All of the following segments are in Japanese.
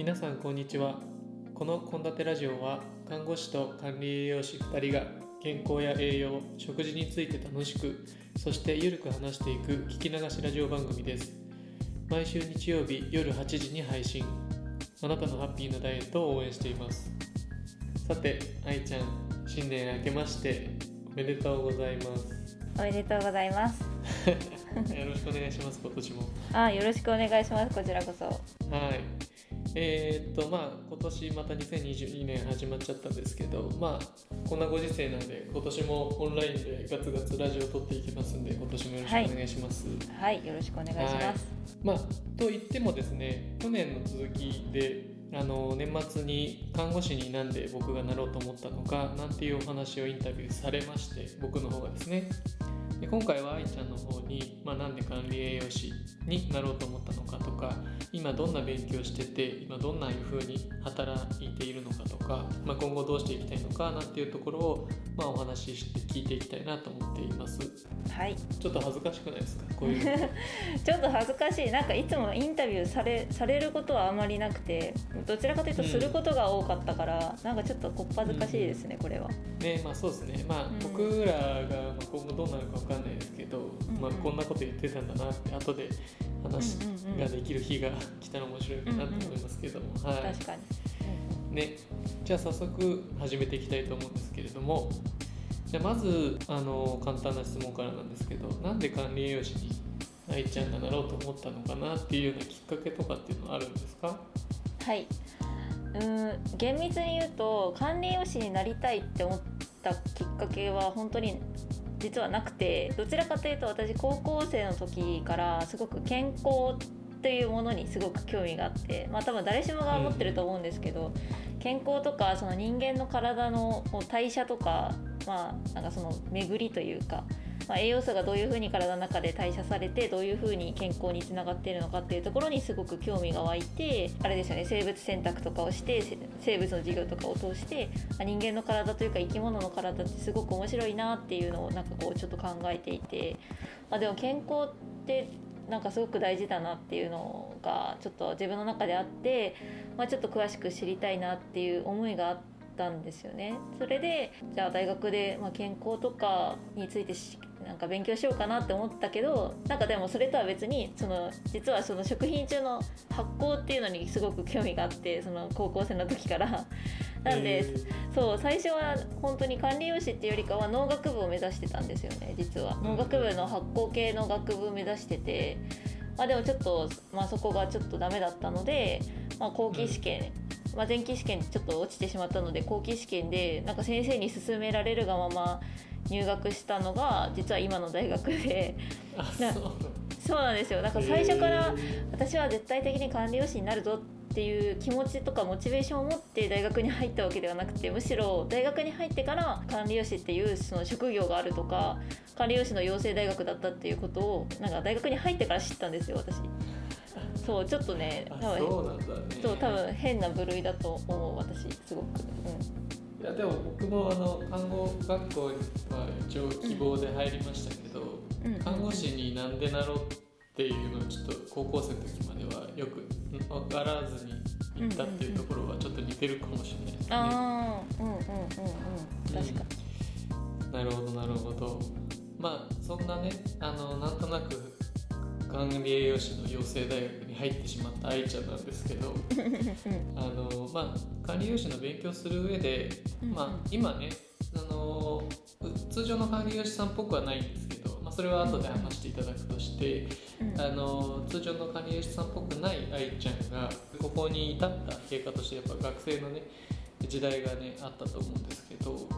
皆さんこんにちはこの献立ラジオは看護師と管理栄養士2人が健康や栄養食事について楽しくそしてゆるく話していく聞き流しラジオ番組です毎週日曜日夜8時に配信あなたのハッピーなダイエットを応援していますさて愛ちゃん新年明けましておめでとうございますおめでとうございます。よろしくお願いします今年もあ、よろしくお願いします。こちらこそ。はい。えーっとまあ今年また2022年始まっちゃったんですけどまあこんなご時世なんで今年もオンラインでガツガツラジオを撮っていきますんで今年もよろしくお願いします。はい、よろしくお願いします。まあと言ってもですね去年の続きであの年末に看護師になんで僕がなろうと思ったのかなんていうお話をインタビューされまして僕の方がですね。で今回は愛ちゃんの方に、まあ、なんで管理栄養士になろうと思ったのかとか今どんな勉強してて今どんないう風に働いているのかとか、まあ、今後どうしていきたいのかなんていうところを、まあ、お話しして聞いていきたいなと思っています。はい、ちょっと恥ずかしくないですか？こういうの。ちょっと恥ずかしい。なんかいつもインタビューされされることはあまりなくて、どちらかというとすることが多かったから、なんかちょっとこっぱずかしいですね、これは。ねまあそうですね。まあ、うん僕らがまあ今後どうなるかわかんないですけど、ん。まあ、こんなこと言ってたんだなって後で話うんうんうんができる日が来たら面白いかなと思いますけども、はい。確かに。ね、じゃあ早速始めていきたいと思うんですけれども。じゃあまずあの簡単な質問からなんですけどなんで管理栄養士に愛ちゃんがなろうと思ったのかなっていうようなきっかけとかっていうのはあるんですか？はい。うん厳密に言うと管理栄養士になりたいって思ったきっかけは本当に実はなくてどちらかというと私高校生の時からすごく健康っていうものにすごく興味があってまあ多分誰しもが持ってると思うんですけど、健康とかその人間の体の代謝とかまあなんかその巡りというか、まあ、栄養素がどういうふうに体の中で代謝されてどういうふうに健康につながっているのかっていうところにすごく興味が湧いてあれですよね生物選択とかをして生物の授業とかを通して人間の体というか生き物の体ってすごく面白いなっていうのをなんかこうちょっと考えていて、まあ、でも健康ってなんかすごく大事だなっていうのがちょっと自分の中であって、まあ、ちょっと詳しく知りたいなっていう思いがあってたんですよね。それでじゃあ大学で、まあ、健康とかについてしなんか勉強しようかなって思ったけどなんかでもそれとは別にその実はその食品中の発酵っていうのにすごく興味があってその高校生の時から。なんで、えーそう最初は本当に管理栄養士っていうよりかは農学部を目指してたんですよね実は農学部の発酵系の学部を目指してて、まあ、でもちょっと、まあ、そこがちょっとダメだったので、まあ、後期試験、まあ、前期試験ちょっと落ちてしまったので後期試験でなんか先生に勧められるがまま入学したのが実は今の大学で。そうそうなんですよ。なんか最初からえ私は絶対的に管理栄養士になるぞっていう気持ちとかモチベーションを持って大学に入ったわけではなくてむしろ大学に入ってから管理栄養士っていうその職業があるとか管理栄養士の養成大学だったっていうことをなんか大学に入ってから知ったんですよ私そうちょっとねあ多分そうなんだね。そう多分変な部類だと思う私すごく、ういやでも僕もあの看護学校には一応希望で入りましたけど、んうん、看護師になんでなろうっていうのをちょっと高校生の時まではよく分からずに行ったっていうところはちょっと似てるかもしれないですね。ああうんうんうんうん。確かに。なるほどなるほど。まあそんなねあのなんとなく管理栄養士の養成大学に入ってしまった愛ちゃんなんですけど あのまあ管理栄養士の勉強する上で、うんまあ今ねあのう通常の管理栄養士さんっぽくはないんですけど、まあ、それは後で話していただくとして、うん。あの通常の管理栄養士さんっぽくない愛ちゃんがここに至った経過としてやっぱ学生のね時代がねあったと思うんですけど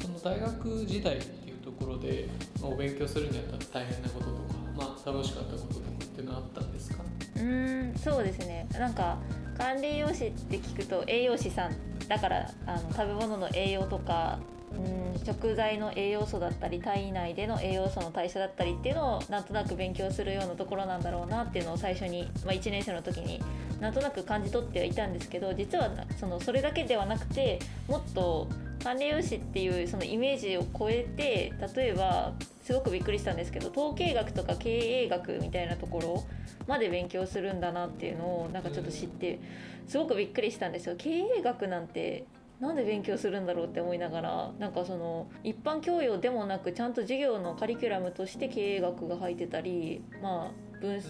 その大学時代っていうところでまあお勉強するにあたって大変なこととか、まあ、楽しかったこととかっていうのはあったんですか？うーんそうですね。なんか管理栄養士って聞くと栄養士さんだからあの食べ物の栄養とかうん。食材の栄養素だったり体内での栄養素の代謝だったりっていうのをなんとなく勉強するようなところなんだろうなっていうのを最初に、まあ、1年生の時になんとなく感じ取ってはいたんですけど実はなそのそれだけではなくてもっと管理栄養士っていうそのイメージを超えて例えばすごくびっくりしたんですけど統計学とか経営学みたいなところまで勉強するんだなっていうのをなんかちょっと知ってすごくびっくりしたんですよ。経営学なんてなんで勉強するんだろうって思いながらなんかその一般教養でもなくちゃんと授業のカリキュラムとして経営学が入ってたりまあ分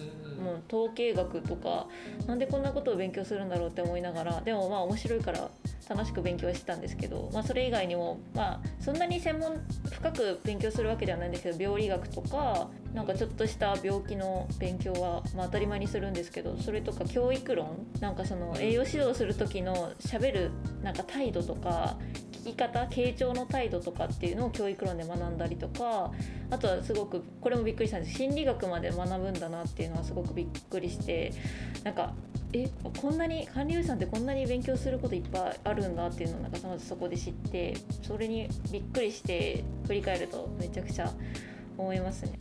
もう統計学とかなんでこんなことを勉強するんだろうって思いながらでもまあ面白いから楽しく勉強してたんですけど、まあ、それ以外にも、まあ、そんなに専門深く勉強するわけではないんですけど病理学とかなんかちょっとした病気の勉強は、まあ、当たり前にするんですけどそれとか教育論なんかその栄養指導する時のしゃべるなんか態度とか聞き方傾聴の態度とかっていうのを教育論で学んだりとかあとはすごくこれもびっくりしたんです。心理学まで学ぶんだなっていうのはすごくびっくりしてなんかえこんなに管理栄養士さんってこんなに勉強することいっぱいあるんだっていうのをなんかまずそこで知ってそれにびっくりして振り返るとめちゃくちゃ思いますね。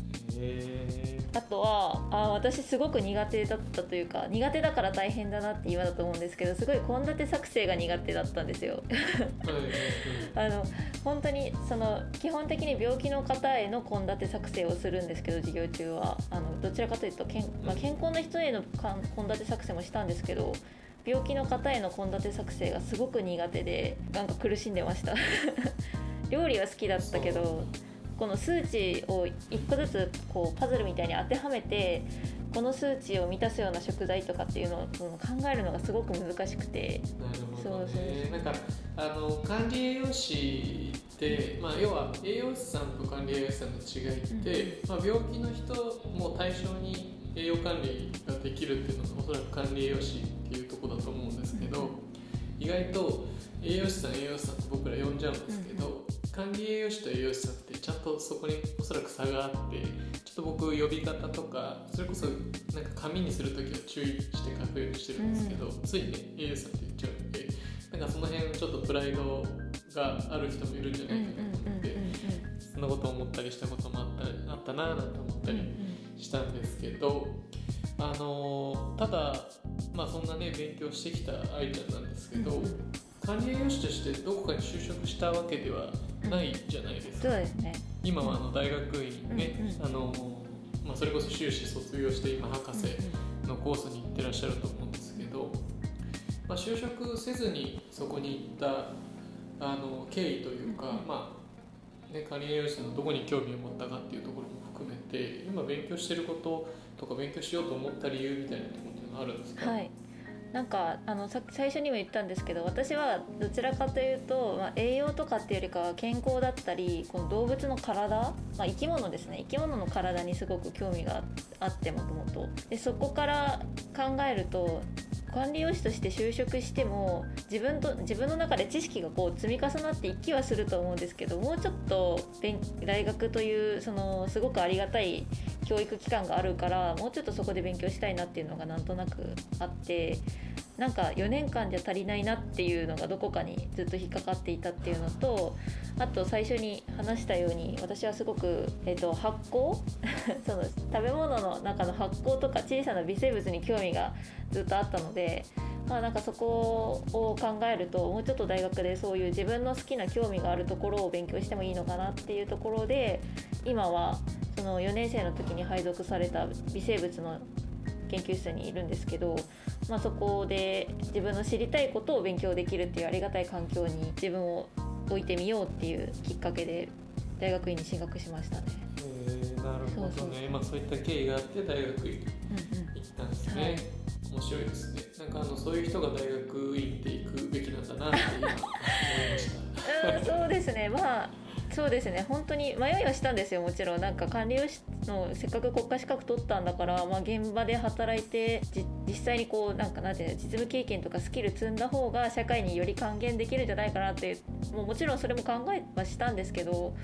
あとはあ私すごく苦手だったというか苦手だから大変だなって今だと思うんですけどすごい献立作成が苦手だったんですよ。あの本当にその基本的に病気の方への献立作成をするんですけど授業中は。あのどちらかというとけん、まあ、健康な人への献立作成もしたんですけど病気の方への献立作成がすごく苦手でなんか苦しんでました。料理は好きだったけどこの数値を1個ずつこうパズルみたいに当てはめてこの数値を満たすような食材とかっていうのを考えるのがすごく難しくて。なるほど、ね、そうそうなんかあの管理栄養士って、まあ、要は栄養士さんと管理栄養士さんの違いって、うん、まあ、病気の人も対象に栄養管理ができるっていうのがおそらく管理栄養士っていうところだと思うんですけど、うん、意外と栄養士さん栄養士さんって僕ら呼んじゃうんですけど、うん管理栄養士と栄養士さんってちゃんとそこにおそらく差があってちょっと僕呼び方とかそれこそなんか紙にする時は注意して書くようにしてるんですけど、うん、ついね栄養士さんって言っちゃうんでなんかその辺ちょっとプライドがある人もいるんじゃないかなと思ってそんなこと思ったりしたこともあったあったななんて思ったりしたんですけど。あのただまあそんなね勉強してきた愛ちゃんなんですけど、管理栄養士としてどこかに就職したわけではないじゃないですか、そうですね。今はあの大学院ね、うんうん、あのまあ、それこそ修士卒業して今博士のコースに行ってらっしゃると思うんですけど、まあ、就職せずにそこに行ったあの経緯というか、まあね、管理栄養士のどこに興味を持ったかっていうところも含めて今勉強してることとか勉強しようと思った理由みたいなところっていうのはあるんですか、はいなんかあのさ最初にも言ったんですけど私はどちらかというと、まあ、栄養とかっていうよりかは健康だったりこの動物の体、まあ、生き物ですね。生き物の体にすごく興味があってもともと。でそこから考えると管理栄養士として就職しても自分と自分の中で知識がこう積み重なっていきはすると思うんですけどもうちょっと大学というそのすごくありがたい教育機関があるからもうちょっとそこで勉強したいなっていうのがなんとなくあってなんか4年間じゃ足りないなっていうのがどこかにずっと引っかかっていたっていうのとあと最初に話したように私はすごく、えー、と発酵？その食べ物の中の発酵とか小さな微生物に興味がずっとあったので。まあ、なんかそこを考えるともうちょっと大学でそういう自分の好きな興味があるところを勉強してもいいのかなっていうところで今はその4年生の時に配属された微生物の研究室にいるんですけど、まあ、そこで自分の知りたいことを勉強できるっていうありがたい環境に自分を置いてみようっていうきっかけで大学院に進学しましたね。えー、なるほどね。まあ、そういった経緯があって大学院行ったんですね。うんうんはい。面白いですねなんかあのそういう人が大学院って行くべきなんだなって思いました。うんそうですね。まあそうですね。本当に迷いはしたんですよ。もちろん。なんか管理栄養士のせっかく国家資格取ったんだから、まあ、現場で働いて実際にこうなんかなんていうの実務経験とかスキル積んだ方が社会により還元できるんじゃないかなってもうもちろんそれも考えはしたんですけど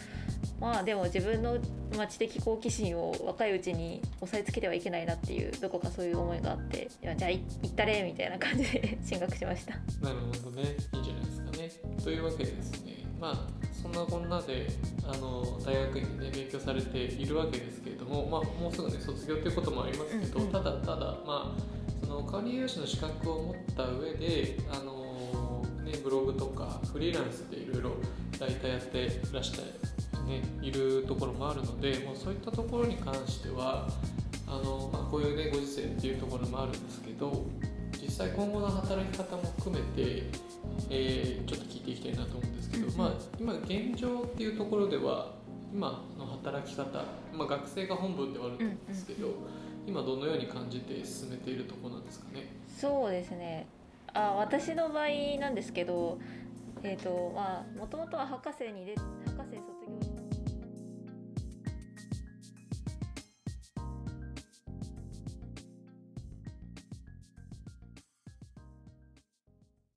まあでも自分の、まあ、知的好奇心を若いうちに押さえつけてはいけないなっていうどこかそういう思いがあってじゃあ行ったれみたいな感じで 進学しました。なるほどね。いいじゃないですかね。というわけですねまあそんなこんなであの大学院で、ね、勉強されているわけですけれども、まあ、もうすぐね卒業ということもありますけど、うん。うん、ただただまあその管理栄養士の資格を持った上であの、ね、ブログとかフリーランスでいろいろ大体やってらしたねいるところもあるのでもうそういったところに関してはあの、まあ、こういうねご時世っていうところもあるんですけど実際今後の働き方も含めて、えーちょっと聞いていきたいなと思うんですけど、うんうん。まあ、今現状っていうところでは今の働き方、まあ、学生が本文ではあると思うんですけど、今どのように感じて進めているところなんですかね？そうですね。あ私の場合なんですけどえっ、とまあもともとは博士にで博士卒